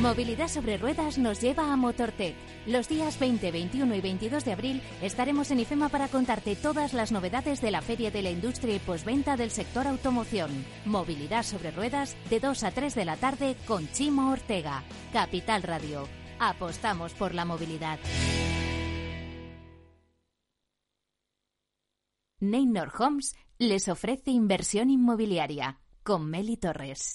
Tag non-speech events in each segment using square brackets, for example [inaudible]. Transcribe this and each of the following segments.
Movilidad sobre ruedas nos lleva a Motortech. Los días 20, 21 y 22 de abril estaremos en IFEMA para contarte todas las novedades de la Feria de la Industria y Posventa del sector automoción. Movilidad sobre ruedas de 2 a 3 de la tarde con Chimo Ortega. Capital Radio. Apostamos por la movilidad. Neynor Homes les ofrece inversión inmobiliaria con Meli Torres.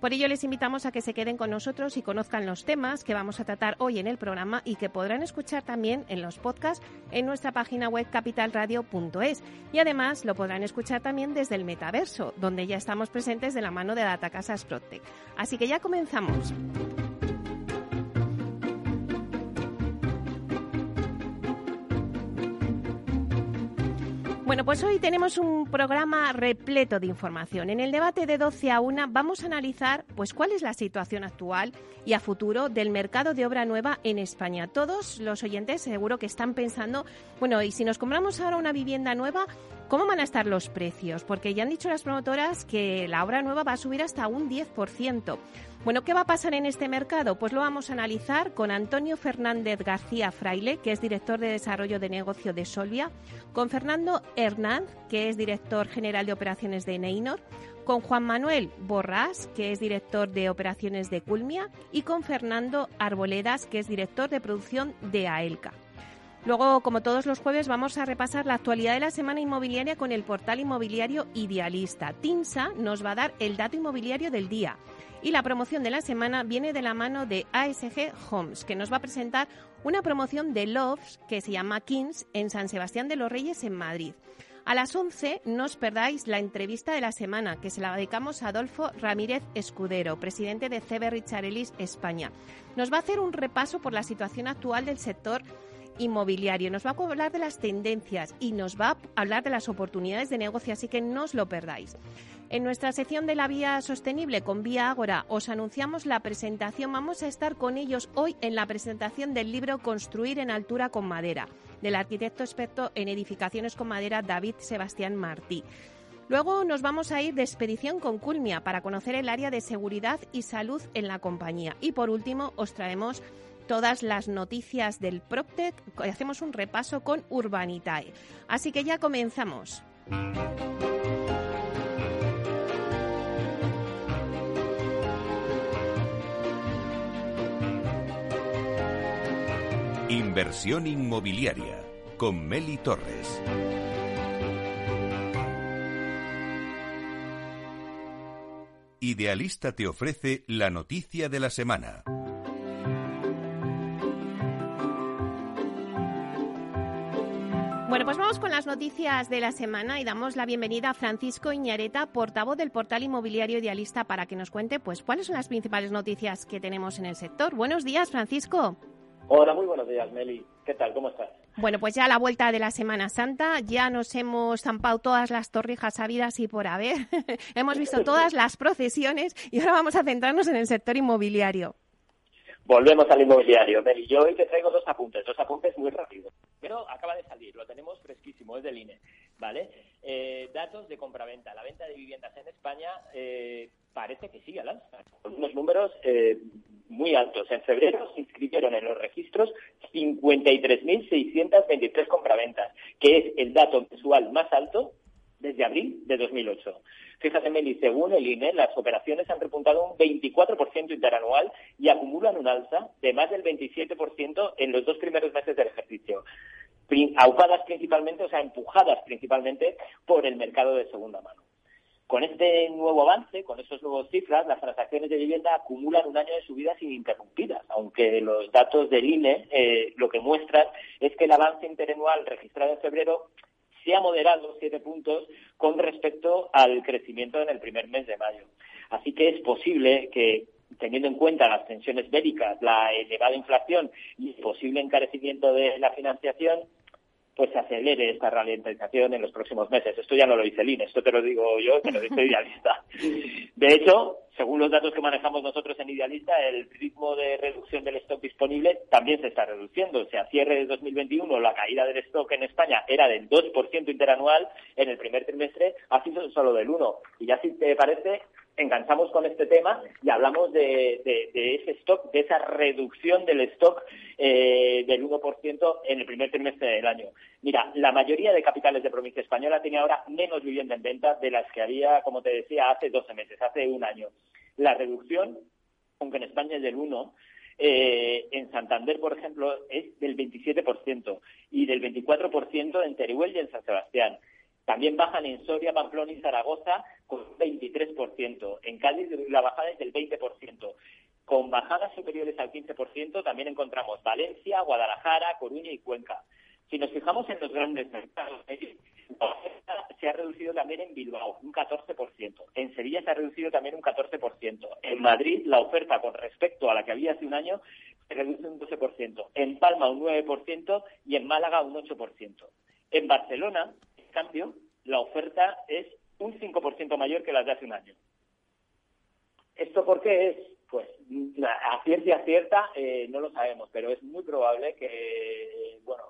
Por ello les invitamos a que se queden con nosotros y conozcan los temas que vamos a tratar hoy en el programa y que podrán escuchar también en los podcasts en nuestra página web capitalradio.es. Y además lo podrán escuchar también desde el metaverso, donde ya estamos presentes de la mano de Data Casas Protec. Así que ya comenzamos. Bueno, pues hoy tenemos un programa repleto de información. En el debate de 12 a 1 vamos a analizar pues cuál es la situación actual y a futuro del mercado de obra nueva en España. Todos los oyentes seguro que están pensando, bueno, y si nos compramos ahora una vivienda nueva, ¿Cómo van a estar los precios? Porque ya han dicho las promotoras que la obra nueva va a subir hasta un 10%. Bueno, ¿qué va a pasar en este mercado? Pues lo vamos a analizar con Antonio Fernández García Fraile, que es director de desarrollo de negocio de Solvia, con Fernando Hernández, que es director general de operaciones de Neynor, con Juan Manuel Borrás, que es director de operaciones de Culmia, y con Fernando Arboledas, que es director de producción de AELCA. Luego, como todos los jueves, vamos a repasar la actualidad de la semana inmobiliaria con el portal inmobiliario Idealista. TINSA nos va a dar el dato inmobiliario del día. Y la promoción de la semana viene de la mano de ASG Homes, que nos va a presentar una promoción de Loves que se llama Kings en San Sebastián de los Reyes en Madrid. A las 11 no os perdáis la entrevista de la semana, que se la dedicamos a Adolfo Ramírez Escudero, presidente de CB Richarelis España. Nos va a hacer un repaso por la situación actual del sector inmobiliario. Nos va a hablar de las tendencias y nos va a hablar de las oportunidades de negocio, así que no os lo perdáis. En nuestra sección de la vía sostenible con Vía Ágora os anunciamos la presentación. Vamos a estar con ellos hoy en la presentación del libro Construir en altura con madera, del arquitecto experto en edificaciones con madera David Sebastián Martí. Luego nos vamos a ir de expedición con Culmia para conocer el área de seguridad y salud en la compañía. Y por último os traemos todas las noticias del PropTech. Hacemos un repaso con Urbanitae. Así que ya comenzamos. Inversión inmobiliaria con Meli Torres. Idealista te ofrece la noticia de la semana. Bueno, pues vamos con las noticias de la semana y damos la bienvenida a Francisco Iñareta, portavoz del portal inmobiliario Idealista, para que nos cuente pues cuáles son las principales noticias que tenemos en el sector. Buenos días, Francisco. Hola, muy buenos días, Meli. ¿Qué tal? ¿Cómo estás? Bueno, pues ya a la vuelta de la Semana Santa ya nos hemos zampado todas las torrijas sabidas y por haber. [laughs] hemos visto todas las procesiones y ahora vamos a centrarnos en el sector inmobiliario. Volvemos al inmobiliario. Meli, yo hoy te traigo dos apuntes, dos apuntes muy rápidos. Pero acaba de salir, lo tenemos fresquísimo, es del INE, ¿vale? Eh, datos de compraventa. La venta de viviendas en España eh, parece que sigue al alza, unos números eh, muy altos. En febrero se inscribieron en los registros 53.623 compraventas, que es el dato mensual más alto desde abril de 2008. Fíjate, Meli, según el INE, las operaciones han repuntado un 24% interanual y acumulan un alza de más del 27% en los dos primeros meses del ejercicio, aupadas principalmente, o sea, empujadas principalmente por el mercado de segunda mano. Con este nuevo avance, con esas nuevas cifras, las transacciones de vivienda acumulan un año de subidas ininterrumpidas, aunque los datos del INE eh, lo que muestran es que el avance interanual registrado en febrero se ha moderado siete puntos con respecto al crecimiento en el primer mes de mayo. Así que es posible que teniendo en cuenta las tensiones bélicas, la elevada inflación y el posible encarecimiento de la financiación, pues se acelere esta ralentización en los próximos meses. Esto ya no lo dice el INE, esto te lo digo yo, que lo dice Idealista. De hecho, según los datos que manejamos nosotros en Idealista, el ritmo de reducción del stock disponible también se está reduciendo. O sea, cierre de 2021 la caída del stock en España era del 2% interanual, en el primer trimestre ha sido solo del 1%. Y ya si te parece, enganchamos con este tema y hablamos de, ese stock, de esa reducción del stock eh, del 1% en el primer trimestre del año. Mira, la mayoría de capitales de provincia española tiene ahora menos vivienda en venta de las que había, como te decía, hace 12 meses, hace un año. La reducción, aunque en España es del 1%, eh, en Santander, por ejemplo, es del 27% y del 24% en Teruel y en San Sebastián. También bajan en Soria, Pamplona y Zaragoza con un 23%. En Cádiz la bajada es del 20%. Con bajadas superiores al 15% también encontramos Valencia, Guadalajara, Coruña y Cuenca. Si nos fijamos en los grandes mercados, se ha reducido también en Bilbao, un 14%. En Sevilla se ha reducido también un 14%. En Madrid, la oferta con respecto a la que había hace un año se reduce un 12%. En Palma, un 9% y en Málaga, un 8%. En Barcelona, cambio, la oferta es un 5% mayor que la de hace un año. ¿Esto por qué es? Pues a ciencia cierta eh, no lo sabemos, pero es muy probable que bueno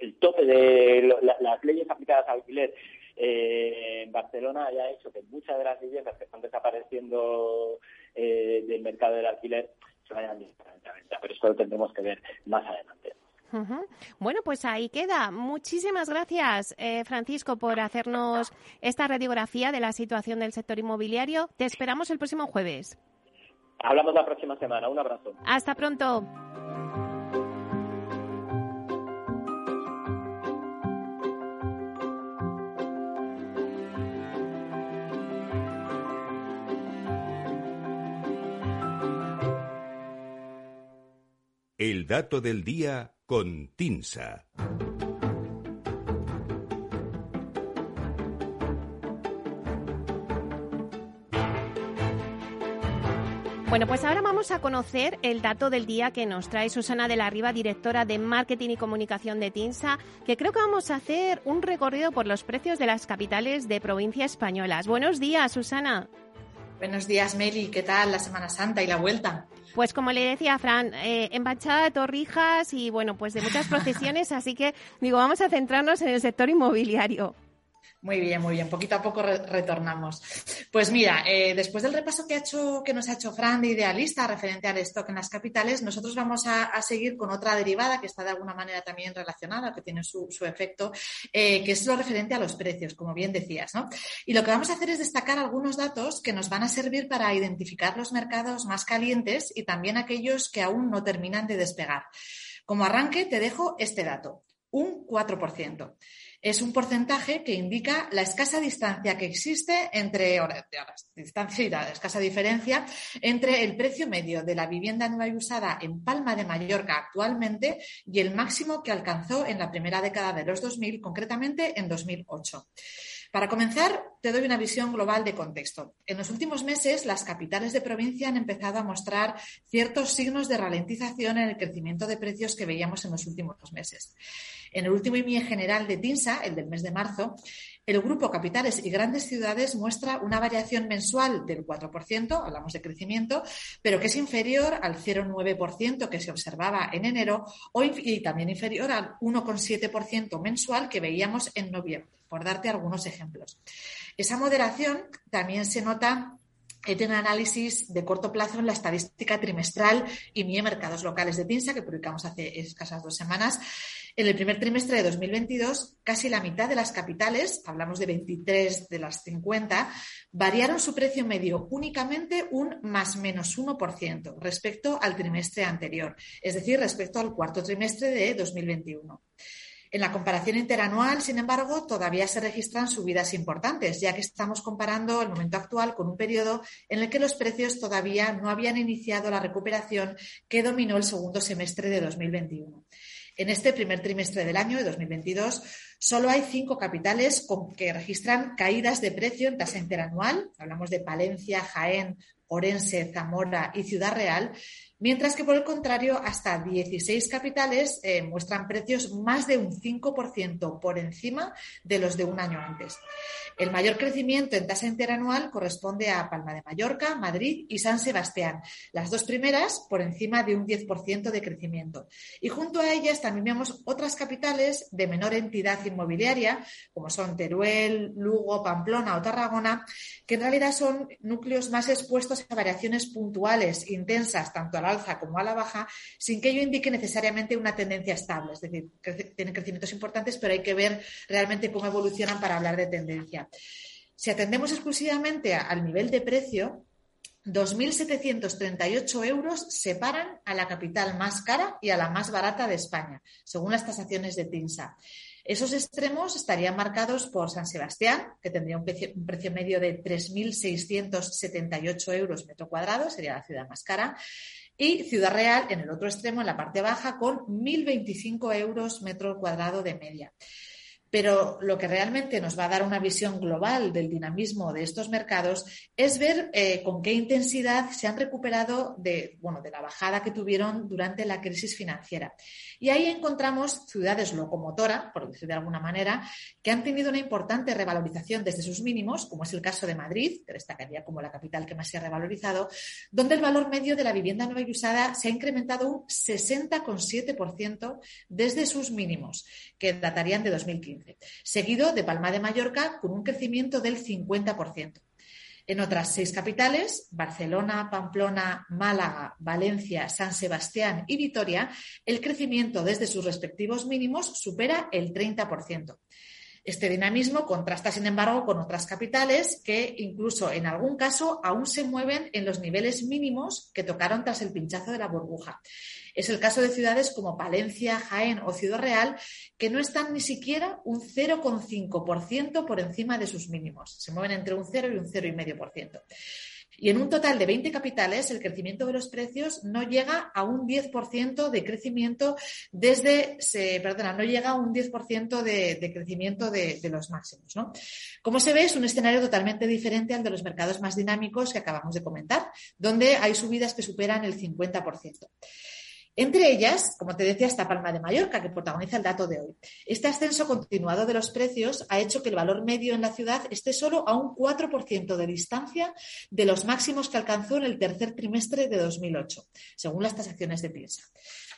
el tope de las leyes aplicadas al alquiler eh, en Barcelona haya hecho que muchas de las viviendas que están desapareciendo eh, del mercado del alquiler se vayan directamente a venta, pero eso lo tendremos que ver más adelante. Bueno, pues ahí queda. Muchísimas gracias, eh, Francisco, por hacernos esta radiografía de la situación del sector inmobiliario. Te esperamos el próximo jueves. Hablamos la próxima semana. Un abrazo. Hasta pronto. El dato del día con Tinsa. Bueno, pues ahora vamos a conocer el dato del día que nos trae Susana de la Riva, directora de Marketing y Comunicación de TINSA, que creo que vamos a hacer un recorrido por los precios de las capitales de provincia españolas. Buenos días, Susana. Buenos días, Meli. ¿Qué tal la Semana Santa y la vuelta? Pues como le decía Fran, eh, de torrijas y bueno, pues de muchas procesiones, así que digo, vamos a centrarnos en el sector inmobiliario. Muy bien, muy bien. Poquito a poco retornamos. Pues mira, eh, después del repaso que, nos ha hecho Fran de Idealista referente al stock en las capitales, nosotros vamos a, seguir con otra derivada que está de alguna manera también relacionada, que tiene su, efecto, eh, que es lo referente a los precios, como bien decías. ¿no? Y lo que vamos a hacer es destacar algunos datos que nos van a servir para identificar los mercados más calientes y también aquellos que aún no terminan de despegar. Como arranque, te dejo este dato, un 4% es un porcentaje que indica la escasa distancia que existe entre, distancia y la escasa diferencia entre el precio medio de la vivienda nueva y usada en Palma de Mallorca actualmente y el máximo que alcanzó en la primera década de los 2000, concretamente en 2008. Para comenzar, te doy una visión global de contexto. En los últimos meses, las capitales de provincia han empezado a mostrar ciertos signos de ralentización en el crecimiento de precios que veíamos en los últimos meses. En el último IMIE general de TINSA, el del mes de marzo, el grupo Capitales y Grandes Ciudades muestra una variación mensual del 4%, hablamos de crecimiento, pero que es inferior al 0,9% que se observaba en enero y también inferior al 1,7% mensual que veíamos en noviembre, por darte algunos ejemplos. Esa moderación también se nota en un análisis de corto plazo en la estadística trimestral y MIE Mercados Locales de TINSA, que publicamos hace escasas dos semanas, en el primer trimestre de 2022, casi la mitad de las capitales, hablamos de 23 de las 50, variaron su precio medio únicamente un más menos 1% respecto al trimestre anterior, es decir, respecto al cuarto trimestre de 2021. En la comparación interanual, sin embargo, todavía se registran subidas importantes, ya que estamos comparando el momento actual con un periodo en el que los precios todavía no habían iniciado la recuperación que dominó el segundo semestre de 2021. En este primer trimestre del año de 2022, solo hay cinco capitales que registran caídas de precio en tasa interanual. Hablamos de Palencia, Jaén, Orense, Zamora y Ciudad Real, mientras que por el contrario, hasta 16 capitales eh, muestran precios más de un 5% por encima de los de un año antes. El mayor crecimiento en tasa interanual corresponde a Palma de Mallorca, Madrid y San Sebastián, las dos primeras por encima de un 10% de crecimiento. Y junto a ellas también vemos otras capitales de menor entidad inmobiliaria, como son Teruel, Lugo, Pamplona o Tarragona, que en realidad son núcleos más expuestos a variaciones puntuales, intensas, tanto a alza como a la baja, sin que ello indique necesariamente una tendencia estable. Es decir, tienen crecimientos importantes, pero hay que ver realmente cómo evolucionan para hablar de tendencia. Si atendemos exclusivamente al nivel de precio, 2.738 euros separan a la capital más cara y a la más barata de España, según las tasaciones de TINSA. Esos extremos estarían marcados por San Sebastián, que tendría un precio, un precio medio de 3.678 euros metro cuadrado, sería la ciudad más cara, y Ciudad Real en el otro extremo, en la parte baja, con 1.025 euros metro cuadrado de media. Pero lo que realmente nos va a dar una visión global del dinamismo de estos mercados es ver eh, con qué intensidad se han recuperado de, bueno, de la bajada que tuvieron durante la crisis financiera. Y ahí encontramos ciudades locomotora, por decir de alguna manera, que han tenido una importante revalorización desde sus mínimos, como es el caso de Madrid, que destacaría como la capital que más se ha revalorizado, donde el valor medio de la vivienda nueva y usada se ha incrementado un 60,7% desde sus mínimos, que datarían de 2015 seguido de Palma de Mallorca con un crecimiento del 50%. En otras seis capitales, Barcelona, Pamplona, Málaga, Valencia, San Sebastián y Vitoria, el crecimiento desde sus respectivos mínimos supera el 30%. Este dinamismo contrasta, sin embargo, con otras capitales que incluso en algún caso aún se mueven en los niveles mínimos que tocaron tras el pinchazo de la burbuja. Es el caso de ciudades como Palencia, Jaén o Ciudad Real, que no están ni siquiera un 0,5% por encima de sus mínimos. Se mueven entre un 0 y un 0,5%. Y en un total de 20 capitales, el crecimiento de los precios no llega a un 10% de crecimiento desde, se, perdona, no llega a un 10% de, de, crecimiento de, de los máximos. ¿no? Como se ve, es un escenario totalmente diferente al de los mercados más dinámicos que acabamos de comentar, donde hay subidas que superan el 50%. Entre ellas, como te decía, está Palma de Mallorca, que protagoniza el dato de hoy. Este ascenso continuado de los precios ha hecho que el valor medio en la ciudad esté solo a un 4% de distancia de los máximos que alcanzó en el tercer trimestre de 2008, según las tasaciones de Piensa.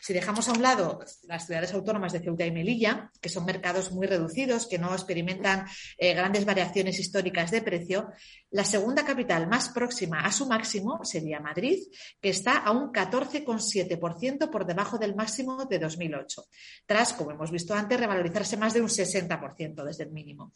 Si dejamos a un lado las ciudades autónomas de Ceuta y Melilla, que son mercados muy reducidos, que no experimentan eh, grandes variaciones históricas de precio, la segunda capital más próxima a su máximo sería Madrid, que está a un 14,7% por debajo del máximo de 2008, tras, como hemos visto antes, revalorizarse más de un 60% desde el mínimo.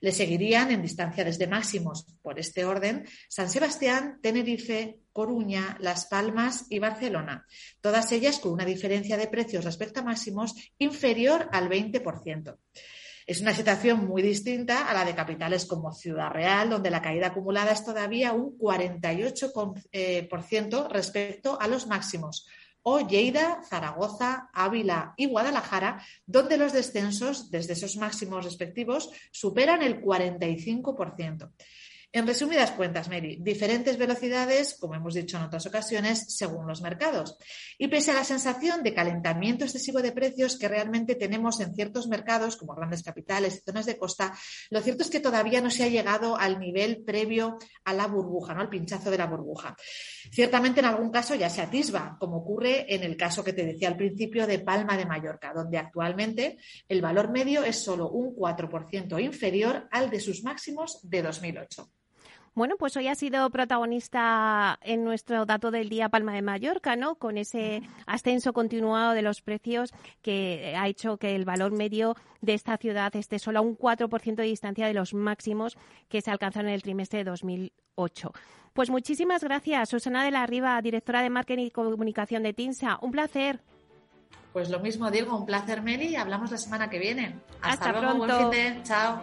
Le seguirían en distancia desde máximos por este orden San Sebastián, Tenerife, Coruña, Las Palmas y Barcelona, todas ellas con una diferencia de precios respecto a máximos inferior al 20%. Es una situación muy distinta a la de capitales como Ciudad Real, donde la caída acumulada es todavía un 48% eh, respecto a los máximos, o Lleida, Zaragoza, Ávila y Guadalajara, donde los descensos desde esos máximos respectivos superan el 45%. En resumidas cuentas, Mary, diferentes velocidades, como hemos dicho en otras ocasiones, según los mercados. Y pese a la sensación de calentamiento excesivo de precios que realmente tenemos en ciertos mercados, como grandes capitales y zonas de costa, lo cierto es que todavía no se ha llegado al nivel previo a la burbuja, ¿no? al pinchazo de la burbuja. Ciertamente en algún caso ya se atisba, como ocurre en el caso que te decía al principio de Palma de Mallorca, donde actualmente el valor medio es solo un 4% inferior al de sus máximos de 2008. Bueno, pues hoy ha sido protagonista en nuestro dato del día Palma de Mallorca, ¿no? Con ese ascenso continuado de los precios que ha hecho que el valor medio de esta ciudad esté solo a un 4% de distancia de los máximos que se alcanzaron en el trimestre de 2008. Pues muchísimas gracias, Susana de la Riva, directora de Marketing y Comunicación de TINSA. Un placer. Pues lo mismo digo, un placer Meli, hablamos la semana que viene. Hasta, luego, buen fin de, chao.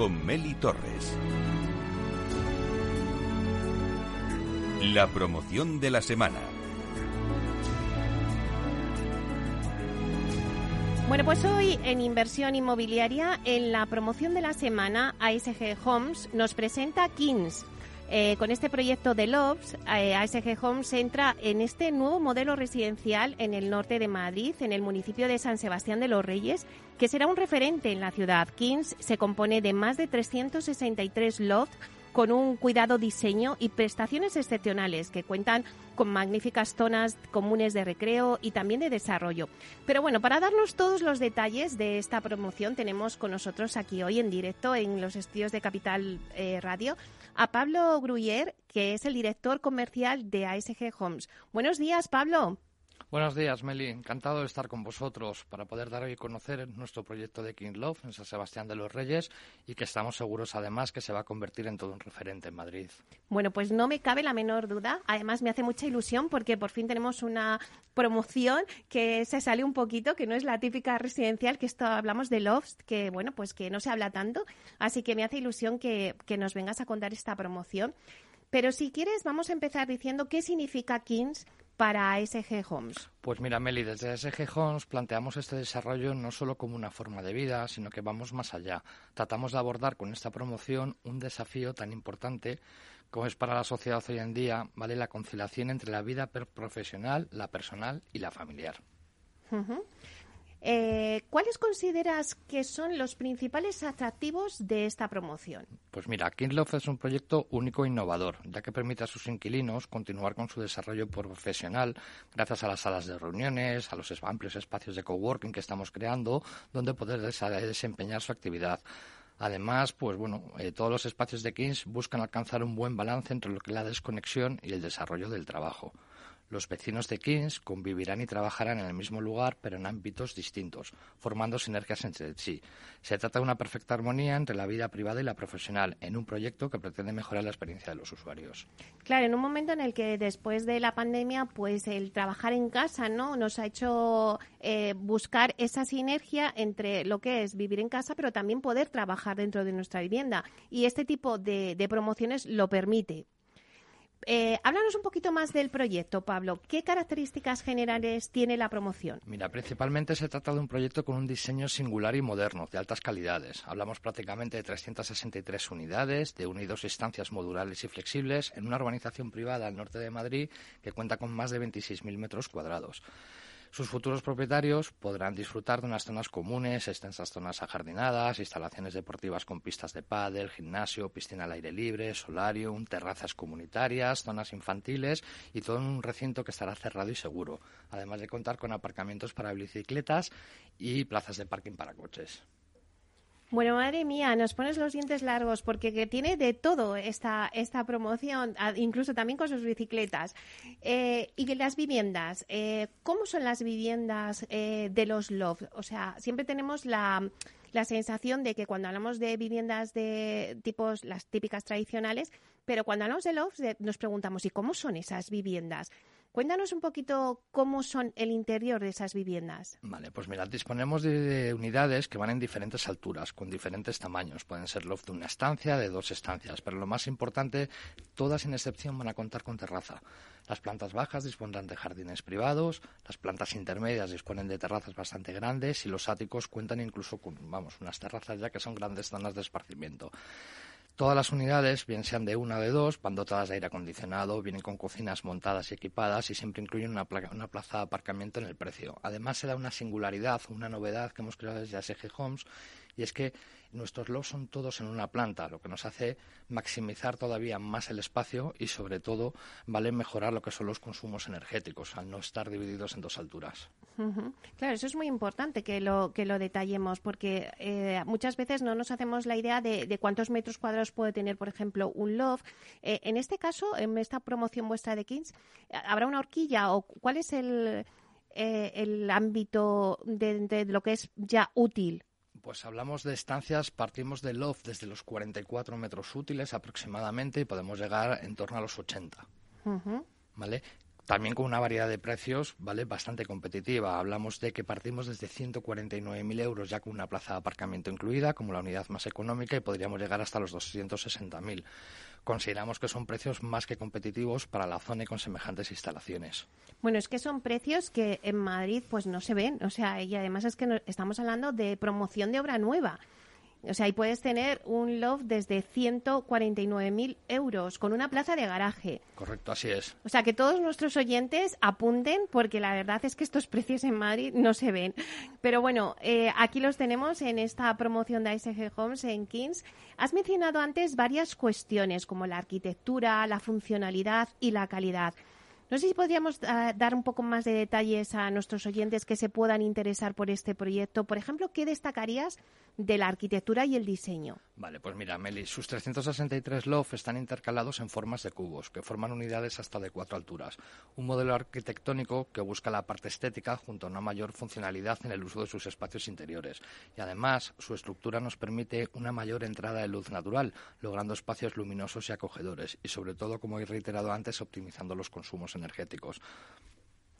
con Meli Torres. La promoción de la semana. Bueno, pues hoy en inversión inmobiliaria, en la promoción de la semana, ASG Homes nos presenta Kings. Eh, con este proyecto de Loves, eh, ASG Homes entra en este nuevo modelo residencial en el norte de Madrid, en el municipio de San Sebastián de los Reyes, que será un referente en la ciudad. Kings se compone de más de 363 lofts con un cuidado diseño y prestaciones excepcionales que cuentan con magníficas zonas comunes de recreo y también de desarrollo. Pero bueno, para darnos todos los detalles de esta promoción tenemos con nosotros aquí hoy en directo en los estudios de Capital eh, Radio a Pablo Gruyer, que es el director comercial de ASG Homes. Buenos días, Pablo. Buenos días, Meli. Encantado de estar con vosotros para poder dar a conocer nuestro proyecto de King Love en San Sebastián de los Reyes y que estamos seguros, además, que se va a convertir en todo un referente en Madrid. Bueno, pues no me cabe la menor duda. Además, me hace mucha ilusión porque por fin tenemos una promoción que se sale un poquito, que no es la típica residencial, que esto hablamos de Loft, que bueno, pues que no se habla tanto. Así que me hace ilusión que, que nos vengas a contar esta promoción. Pero si quieres, vamos a empezar diciendo qué significa Kings para ASG Homes? Pues mira, Meli, desde ASG Homes planteamos este desarrollo no solo como una forma de vida, sino que vamos más allá. Tratamos de abordar con esta promoción un desafío tan importante como es para la sociedad hoy en día, ¿vale? La conciliación entre la vida profesional, la personal y la familiar. Eh, ¿Cuáles consideras que son los principales atractivos de esta promoción? Pues mira, Kinlof es un proyecto único e innovador, ya que permite a sus inquilinos continuar con su desarrollo profesional gracias a las salas de reuniones, a los amplios espacios de coworking que estamos creando, donde poder desempeñar su actividad. Además, pues bueno, eh, todos los espacios de Kings buscan alcanzar un buen balance entre lo que es la desconexión y el desarrollo del trabajo. Los vecinos de Kings convivirán y trabajarán en el mismo lugar, pero en ámbitos distintos, formando sinergias entre sí. Se trata de una perfecta armonía entre la vida privada y la profesional, en un proyecto que pretende mejorar la experiencia de los usuarios. Claro, en un momento en el que después de la pandemia, pues el trabajar en casa, ¿no? Nos ha hecho eh, buscar esa sinergia entre lo que es vivir en casa, pero también poder trabajar dentro de nuestra vivienda. Y este tipo de promociones lo permite. Eh, háblanos un poquito más del proyecto, Pablo. ¿Qué características generales tiene la promoción? Mira, principalmente se trata de un proyecto con un diseño singular y moderno, de altas calidades. Hablamos prácticamente de 363 unidades, de unidos estancias modulares y flexibles, en una urbanización privada al norte de Madrid que cuenta con más de 26.000 metros cuadrados. Sus futuros propietarios podrán disfrutar de unas zonas comunes, extensas zonas ajardinadas, instalaciones deportivas con pistas de pádel, gimnasio, piscina al aire libre, solarium, terrazas comunitarias, zonas infantiles y todo un recinto que estará cerrado y seguro, además de contar con aparcamientos para bicicletas y plazas de parking para coches. Bueno, madre mía, nos pones los dientes largos porque tiene de todo esta, esta promoción, incluso también con sus bicicletas. Eh, y las viviendas, eh, ¿cómo son las viviendas eh, de los loft? O sea, siempre tenemos la, la sensación de que cuando hablamos de viviendas de tipos, las típicas tradicionales, pero cuando hablamos de loft nos preguntamos, ¿y cómo son esas viviendas? Cuéntanos un poquito cómo son el interior de esas viviendas. Vale, pues mira, disponemos de, unidades que van en diferentes alturas, con diferentes tamaños. Pueden ser loft de una estancia, de dos estancias, pero lo más importante, todas sin excepción van a contar con terraza. Las plantas bajas dispondrán de jardines privados, las plantas intermedias disponen de terrazas bastante grandes y los áticos cuentan incluso con, vamos, unas terrazas ya que son grandes zonas de esparcimiento. Todas las unidades, bien sean de una o de dos, van dotadas de aire acondicionado, vienen con cocinas montadas y equipadas y siempre incluyen una, plaza de aparcamiento en el precio. Además, se da una singularidad, una novedad que hemos creado desde ASG Homes y es que nuestros lofts son todos en una planta, lo que nos hace maximizar todavía más el espacio y sobre todo vale mejorar lo que son los consumos energéticos al no estar divididos en dos alturas. Claro, eso es muy importante que lo que lo detallemos porque eh, muchas veces no nos hacemos la idea de, cuántos metros cuadrados puede tener, por ejemplo, un loft. Eh, en este caso, en esta promoción vuestra de Kings, ¿habrá una horquilla o cuál es el, eh, el ámbito de, lo que es ya útil? Pues hablamos de estancias, partimos de loft desde los 44 metros útiles aproximadamente y podemos llegar en torno a los 80. ¿Vale? También con una variedad de precios, ¿vale? Bastante competitiva. Hablamos de que partimos desde 149.000 euros ya con una plaza de aparcamiento incluida, como la unidad más económica, y podríamos llegar hasta los 260.000. Consideramos que son precios más que competitivos para la zona y con semejantes instalaciones. Bueno, es que son precios que en Madrid pues no se ven, o sea, y además es que estamos hablando de promoción de obra nueva. O sea, ahí puedes tener un loft desde 149.000 euros con una plaza de garaje. Correcto, así es. O sea, que todos nuestros oyentes apunten porque la verdad es que estos [laughs] precios en Madrid no se ven. Pero bueno, eh, aquí los tenemos en esta promoción de ASG Homes en Kings. Has mencionado antes varias cuestiones como la arquitectura, la funcionalidad y la calidad. No sé si podríamos ah, dar un poco más de detalles a nuestros oyentes que se puedan interesar por este proyecto. Por ejemplo, ¿qué destacarías de la arquitectura y el diseño? Vale, pues mira, Meli, sus 363 LOF están intercalados en formas de cubos, que forman unidades hasta de cuatro alturas. Un modelo arquitectónico que busca la parte estética junto a una mayor funcionalidad en el uso de sus espacios interiores. Y además, su estructura nos permite una mayor entrada de luz natural, logrando espacios luminosos y acogedores. Y sobre todo, como he reiterado antes, optimizando los consumos energéticos.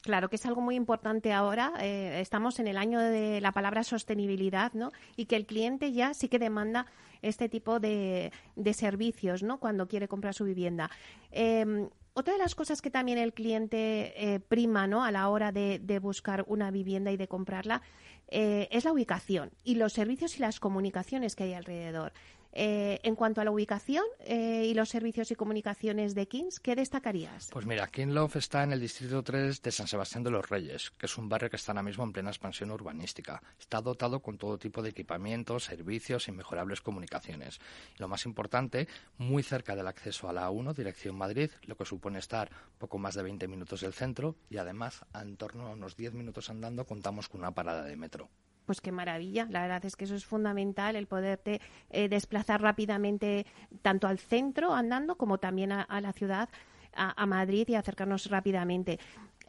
Claro que es algo muy importante ahora. Eh, estamos en el año de la palabra sostenibilidad, ¿no? Y que el cliente ya sí que demanda este tipo de, servicios, ¿no? Cuando quiere comprar su vivienda. Em, otra de las cosas que también el cliente eh, prima, ¿no? A la hora de, buscar una vivienda y de comprarla eh, es la ubicación y los servicios y las comunicaciones que hay alrededor. Eh, en cuanto a la ubicación eh, y los servicios y comunicaciones de Kings, ¿qué destacarías? Pues mira, Love está en el distrito 3 de San Sebastián de los Reyes, que es un barrio que está ahora mismo en plena expansión urbanística. Está dotado con todo tipo de equipamientos, servicios y mejorables comunicaciones. lo más importante, muy cerca del acceso a la A1, dirección Madrid, lo que supone estar poco más de 20 minutos del centro y además, en torno a unos 10 minutos andando, contamos con una parada de metro pues qué maravilla. La verdad es que eso es fundamental, el poderte eh, desplazar rápidamente tanto al centro andando como también a, la ciudad, a, Madrid y acercarnos rápidamente.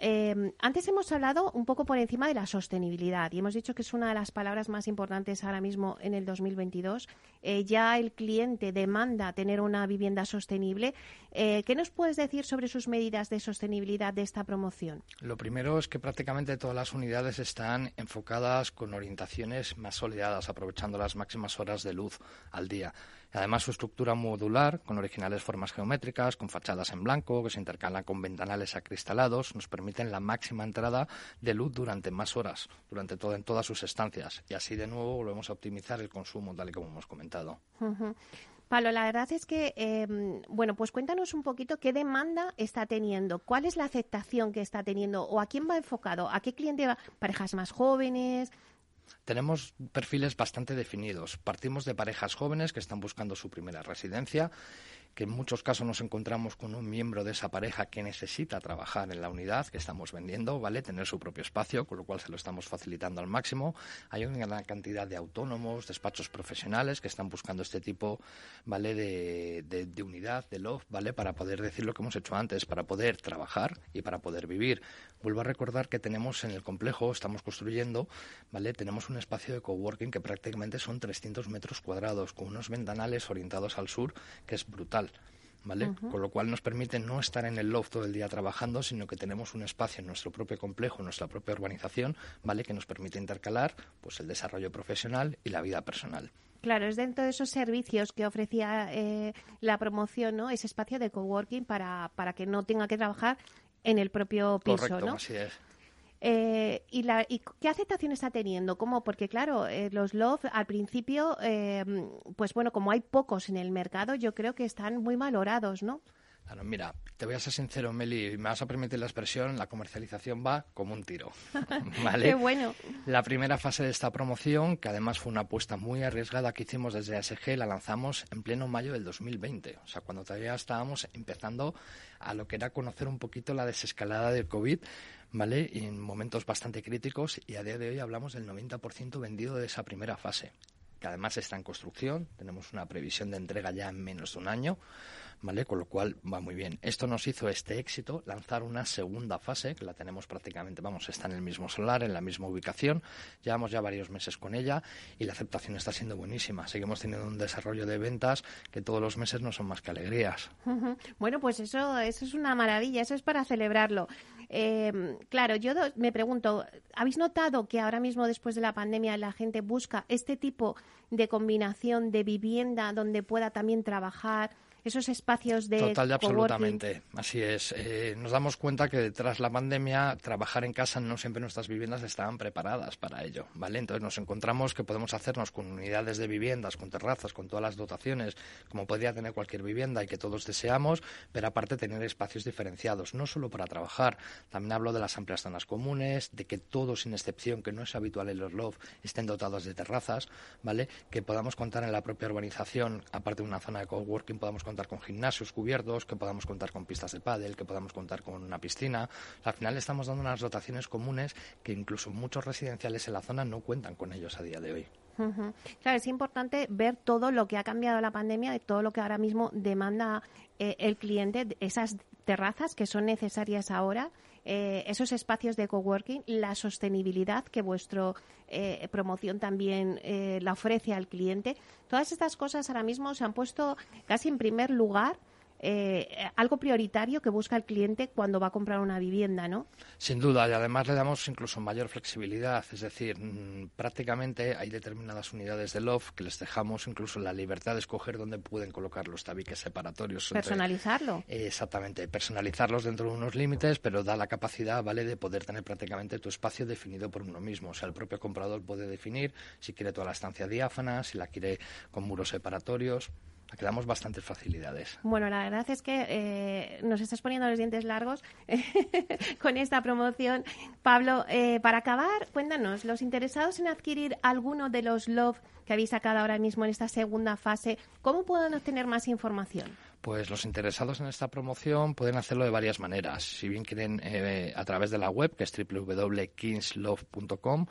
Eh, antes hemos hablado un poco por encima de la sostenibilidad y hemos dicho que es una de las palabras más importantes ahora mismo en el 2022. Eh, ya el cliente demanda tener una vivienda sostenible. Eh, ¿Qué nos puedes decir sobre sus medidas de sostenibilidad de esta promoción? Lo primero es que prácticamente todas las unidades están enfocadas con orientaciones más soleadas, aprovechando las máximas horas de luz al día. Además, su estructura modular, con originales formas geométricas, con fachadas en blanco, que se intercalan con ventanales acristalados, nos permiten la máxima entrada de luz durante más horas, durante todo, en todas sus estancias. Y así, de nuevo, volvemos a optimizar el consumo, tal y como hemos comentado. Pablo, la verdad es que, em, bueno, pues cuéntanos un poquito qué demanda está teniendo, cuál es la aceptación que está teniendo o a quién va enfocado, a qué cliente va, parejas más jóvenes, tenemos perfiles bastante definidos. Partimos de parejas jóvenes que están buscando su primera residencia que en muchos casos nos encontramos con un miembro de esa pareja que necesita trabajar en la unidad que estamos vendiendo, ¿vale? Tener su propio espacio, con lo cual se lo estamos facilitando al máximo. Hay una gran cantidad de autónomos, despachos profesionales que están buscando este tipo, ¿vale? De, de, unidad, de loft, ¿vale? Para poder decir lo que hemos hecho antes, para poder trabajar y para poder vivir. Vuelvo a recordar que tenemos en el complejo, estamos construyendo, ¿vale? Tenemos un espacio de coworking que prácticamente son 300 metros cuadrados, con unos ventanales orientados al sur, que es brutal ¿Vale? Con lo cual nos permite no estar en el loft todo el día trabajando, sino que tenemos un espacio en nuestro propio complejo, en nuestra propia urbanización, ¿vale? Que nos permite intercalar pues el desarrollo profesional y la vida personal. Claro, es dentro de esos servicios que ofrecía eh, la promoción, ¿no? Ese espacio de coworking para, para que no tenga que trabajar en el propio piso, Correcto, Así es. Eh, y, la, ¿Y qué aceptación está teniendo? ¿Cómo? Porque claro, eh, los Love al principio, eh, pues bueno, como hay pocos en el mercado, yo creo que están muy valorados, ¿no? Bueno, mira, te voy a ser sincero, Meli, me vas a permitir la expresión, la comercialización va como un tiro. [laughs] ¿Vale? Qué bueno. La primera fase de esta promoción, que además fue una apuesta muy arriesgada que hicimos desde ASG, la lanzamos en pleno mayo del 2020. O sea, cuando todavía estábamos empezando a lo que era conocer un poquito la desescalada del COVID, ¿vale? En momentos bastante críticos, y a día de hoy hablamos del 90% vendido de esa primera fase que además está en construcción, tenemos una previsión de entrega ya en menos de un año, ¿vale? Con lo cual va muy bien. Esto nos hizo este éxito lanzar una segunda fase, que la tenemos prácticamente, vamos, está en el mismo solar, en la misma ubicación. Llevamos ya varios meses con ella y la aceptación está siendo buenísima. Seguimos teniendo un desarrollo de ventas que todos los meses no son más que alegrías. Bueno, pues eso, eso es una maravilla, eso es para celebrarlo. Eh, claro, yo me pregunto, ¿habéis notado que ahora mismo después de la pandemia la gente busca este tipo de combinación de vivienda donde pueda también trabajar? Esos espacios de Total y absolutamente, así es. Eh, nos damos cuenta que tras la pandemia trabajar en casa no siempre nuestras viviendas estaban preparadas para ello, ¿vale? Entonces nos encontramos que podemos hacernos con unidades de viviendas, con terrazas, con todas las dotaciones, como podría tener cualquier vivienda y que todos deseamos, pero aparte tener espacios diferenciados, no solo para trabajar, también hablo de las amplias zonas comunes, de que todos sin excepción, que no es habitual en los LOF, estén dotados de terrazas, ¿vale? Que podamos contar en la propia urbanización, aparte de una zona de coworking, podamos contar con gimnasios cubiertos, que podamos contar con pistas de pádel, que podamos contar con una piscina. Al final estamos dando unas dotaciones comunes que incluso muchos residenciales en la zona no cuentan con ellos a día de hoy. Claro, es importante ver todo lo que ha cambiado la pandemia y todo lo que ahora mismo demanda eh, el cliente, esas terrazas que son necesarias ahora eh, esos espacios de coworking, la sostenibilidad que vuestra eh, promoción también eh, la ofrece al cliente. Todas estas cosas ahora mismo se han puesto casi en primer lugar eh, algo prioritario que busca el cliente cuando va a comprar una vivienda, ¿no? Sin duda, y además le damos incluso mayor flexibilidad, es decir, mm, prácticamente hay determinadas unidades de loft que les dejamos incluso la libertad de escoger dónde pueden colocar los tabiques separatorios. Personalizarlo. exactamente, personalizarlos dentro de unos límites, pero da la capacidad, ¿vale?, de poder tener prácticamente tu espacio definido por uno mismo. O sea, el propio comprador puede definir si quiere toda la estancia diáfana, si la quiere con muros separatorios que damos bastantes facilidades. Bueno, la verdad es que eh, nos estás poniendo los dientes largos [laughs] con esta promoción. Pablo, eh, para acabar, cuéntanos, los interesados en adquirir alguno de los Love que habéis sacado ahora mismo en esta segunda fase, ¿cómo pueden obtener más información? Pues los interesados en esta promoción pueden hacerlo de varias maneras. Si bien quieren eh, a través de la web, que es www.kingslove.com,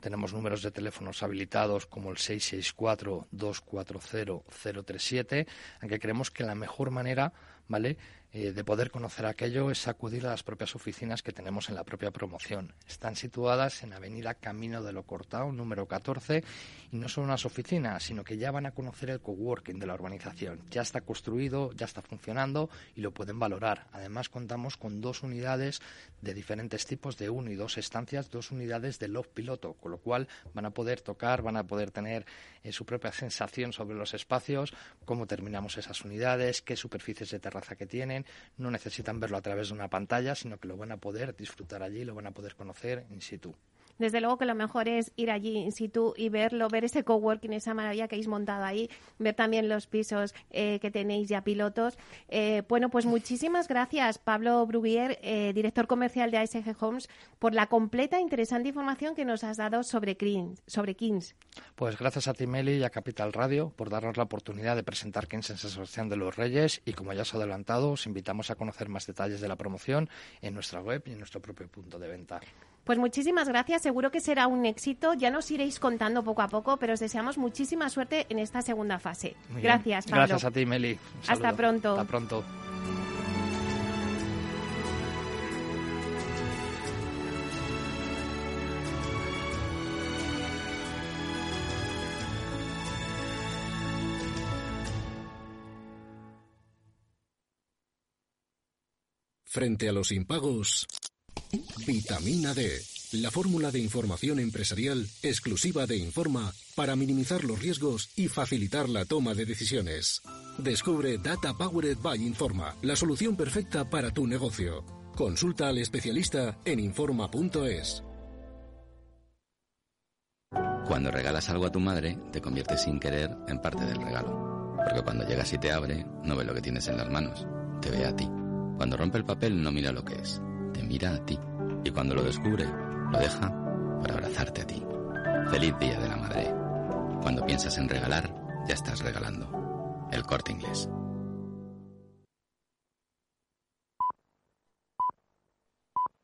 tenemos números de teléfonos habilitados como el 664-240-037, aunque creemos que la mejor manera, ¿vale?, eh, de poder conocer aquello es acudir a las propias oficinas que tenemos en la propia promoción. Están situadas en Avenida Camino de lo Cortado, número 14, y no son unas oficinas, sino que ya van a conocer el coworking de la urbanización. Ya está construido, ya está funcionando y lo pueden valorar. Además, contamos con dos unidades de diferentes tipos, de uno y dos estancias, dos unidades de loft piloto, con lo cual van a poder tocar, van a poder tener eh, su propia sensación sobre los espacios, cómo terminamos esas unidades, qué superficies de terraza que tienen no necesitan verlo a través de una pantalla, sino que lo van a poder disfrutar allí, lo van a poder conocer in situ. Desde luego que lo mejor es ir allí in situ y verlo, ver ese coworking, esa maravilla que habéis montado ahí, ver también los pisos eh, que tenéis ya pilotos. Eh, bueno, pues muchísimas gracias, Pablo Bruguier, eh, director comercial de ASG Homes, por la completa e interesante información que nos has dado sobre, Kings. Pues gracias a ti, Meli, y a Capital Radio por darnos la oportunidad de presentar Kings en Asociación de los Reyes y como ya os he adelantado, os invitamos a conocer más detalles de la promoción en nuestra web y en nuestro propio punto de venta. Pues muchísimas gracias, seguro que será un éxito. Ya nos iréis contando poco a poco, pero os deseamos muchísima suerte en esta segunda fase. gracias, Pablo. Gracias a ti, Meli. Hasta pronto. Hasta pronto. Frente a los impagos, Vitamina D, la fórmula de información empresarial exclusiva de Informa para minimizar los riesgos y facilitar la toma de decisiones. Descubre Data Powered by Informa, la solución perfecta para tu negocio. Consulta al especialista en Informa.es. Cuando regalas algo a tu madre, te conviertes sin querer en parte del regalo. Porque cuando llegas y te abre, no ves lo que tienes en las manos te ve a ti. Cuando rompe el papel no mira lo que es, mira a ti. Y cuando lo descubre, lo deja para abrazarte a ti. Feliz Día de la Madre. Cuando piensas en regalar, ya estás regalando. El corte inglés.